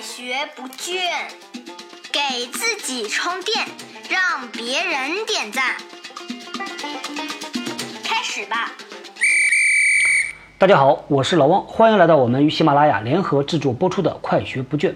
学不倦，给自己充电，让别人点赞。开始吧！大家好，我是老汪，欢迎来到我们与喜马拉雅联合制作播出的《快学不倦》。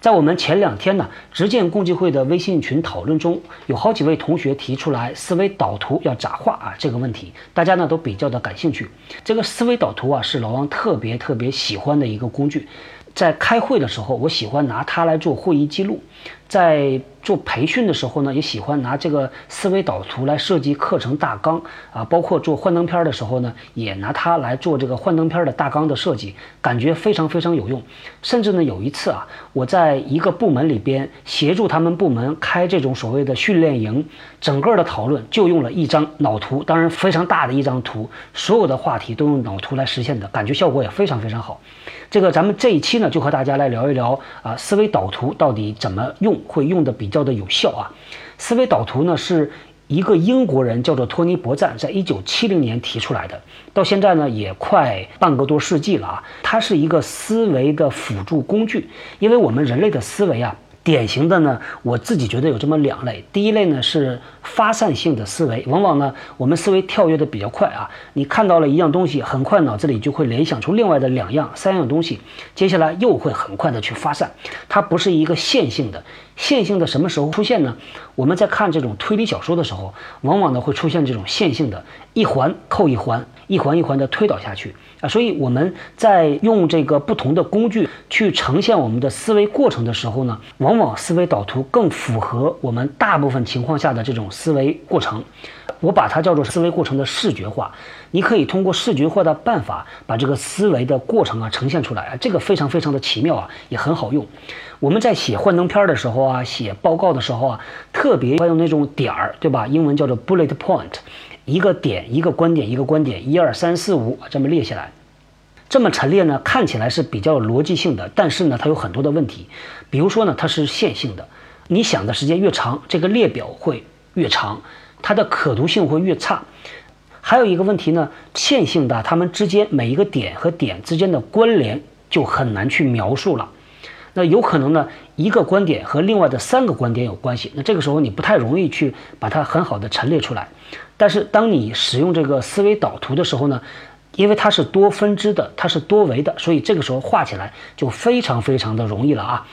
在我们前两天呢，执剑共济会的微信群讨论中，有好几位同学提出来思维导图要咋画啊这个问题，大家呢都比较的感兴趣。这个思维导图啊，是老王特别特别喜欢的一个工具。在开会的时候，我喜欢拿它来做会议记录；在做培训的时候呢，也喜欢拿这个思维导图来设计课程大纲啊。包括做幻灯片的时候呢，也拿它来做这个幻灯片的大纲的设计，感觉非常非常有用。甚至呢，有一次啊，我在一个部门里边协助他们部门开这种所谓的训练营，整个的讨论就用了一张脑图，当然非常大的一张图，所有的话题都用脑图来实现的，感觉效果也非常非常好。这个咱们这一期呢，就和大家来聊一聊啊，思维导图到底怎么用，会用的比较的有效啊。思维导图呢，是一个英国人叫做托尼·伯赞，在一九七零年提出来的，到现在呢也快半个多世纪了啊。它是一个思维的辅助工具，因为我们人类的思维啊。典型的呢，我自己觉得有这么两类。第一类呢是发散性的思维，往往呢我们思维跳跃的比较快啊。你看到了一样东西，很快脑子里就会联想出另外的两样、三样东西，接下来又会很快的去发散。它不是一个线性的。线性的什么时候出现呢？我们在看这种推理小说的时候，往往呢会出现这种线性的，一环扣一环，一环一环的推导下去啊。所以我们在用这个不同的工具去呈现我们的思维过程的时候呢，往往思维导图更符合我们大部分情况下的这种思维过程。我把它叫做思维过程的视觉化。你可以通过视觉化的办法把这个思维的过程啊呈现出来啊，这个非常非常的奇妙啊，也很好用。我们在写幻灯片的时候啊，写报告的时候啊，特别要用那种点儿，对吧？英文叫做 bullet point，一个点一个观点一个观点，一二三四五这么列下来，这么陈列呢，看起来是比较逻辑性的，但是呢，它有很多的问题。比如说呢，它是线性的，你想的时间越长，这个列表会越长，它的可读性会越差。还有一个问题呢，线性的，它们之间每一个点和点之间的关联就很难去描述了。那有可能呢，一个观点和另外的三个观点有关系，那这个时候你不太容易去把它很好的陈列出来。但是当你使用这个思维导图的时候呢，因为它是多分支的，它是多维的，所以这个时候画起来就非常非常的容易了啊。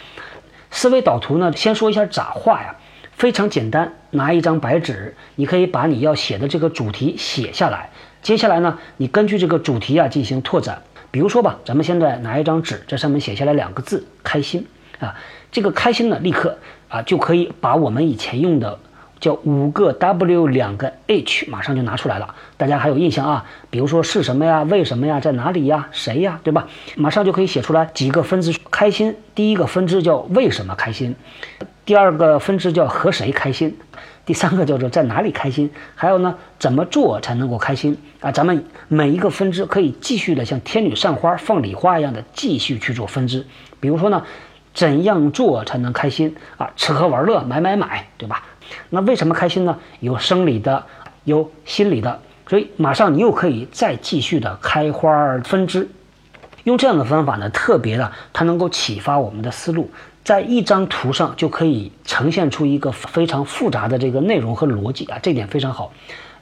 思维导图呢，先说一下咋画呀。非常简单，拿一张白纸，你可以把你要写的这个主题写下来。接下来呢，你根据这个主题啊进行拓展。比如说吧，咱们现在拿一张纸，在上面写下来两个字“开心”啊。这个“开心”呢，立刻啊就可以把我们以前用的叫五个 W 两个 H 马上就拿出来了。大家还有印象啊？比如说是什么呀？为什么呀？在哪里呀？谁呀？对吧？马上就可以写出来几个分支。开心，第一个分支叫为什么开心。第二个分支叫和谁开心，第三个叫做在哪里开心，还有呢怎么做才能够开心啊？咱们每一个分支可以继续的像天女散花放礼花一样的继续去做分支。比如说呢，怎样做才能开心啊？吃喝玩乐买买买，对吧？那为什么开心呢？有生理的，有心理的，所以马上你又可以再继续的开花分支。用这样的方法呢，特别的它能够启发我们的思路。在一张图上就可以呈现出一个非常复杂的这个内容和逻辑啊，这点非常好。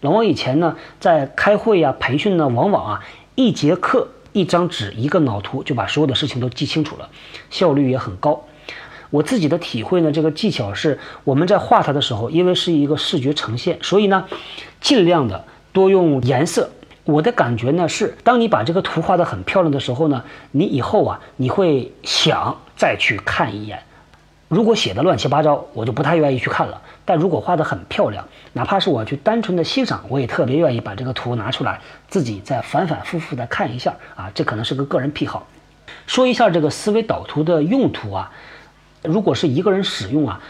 老王以前呢在开会呀、培训呢，往往啊一节课一张纸一个脑图就把所有的事情都记清楚了，效率也很高。我自己的体会呢，这个技巧是我们在画它的时候，因为是一个视觉呈现，所以呢尽量的多用颜色。我的感觉呢是，当你把这个图画得很漂亮的时候呢，你以后啊你会想。再去看一眼，如果写的乱七八糟，我就不太愿意去看了。但如果画的很漂亮，哪怕是我去单纯的欣赏，我也特别愿意把这个图拿出来，自己再反反复复的看一下啊。这可能是个个人癖好。说一下这个思维导图的用途啊，如果是一个人使用啊，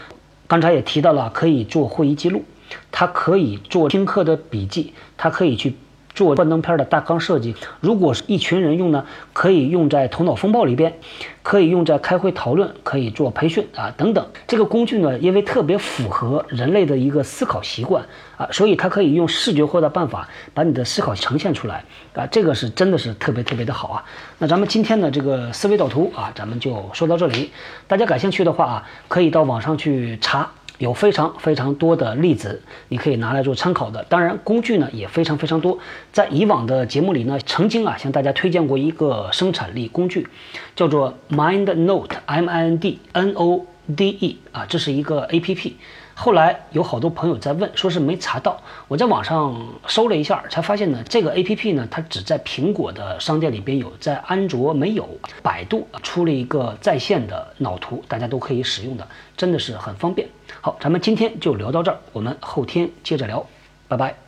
刚才也提到了，可以做会议记录，它可以做听课的笔记，它可以去。做幻灯片的大纲设计。如果是一群人用呢，可以用在头脑风暴里边，可以用在开会讨论，可以做培训啊等等。这个工具呢，因为特别符合人类的一个思考习惯啊，所以它可以用视觉化的办法把你的思考呈现出来啊，这个是真的是特别特别的好啊。那咱们今天的这个思维导图啊，咱们就说到这里。大家感兴趣的话啊，可以到网上去查。有非常非常多的例子，你可以拿来做参考的。当然，工具呢也非常非常多。在以往的节目里呢，曾经啊向大家推荐过一个生产力工具，叫做 MindNote，M I N D N O D E 啊，这是一个 A P P。后来有好多朋友在问，说是没查到。我在网上搜了一下，才发现呢，这个 A P P 呢，它只在苹果的商店里边有，在安卓没有。百度出了一个在线的脑图，大家都可以使用的，真的是很方便。好，咱们今天就聊到这儿，我们后天接着聊，拜拜。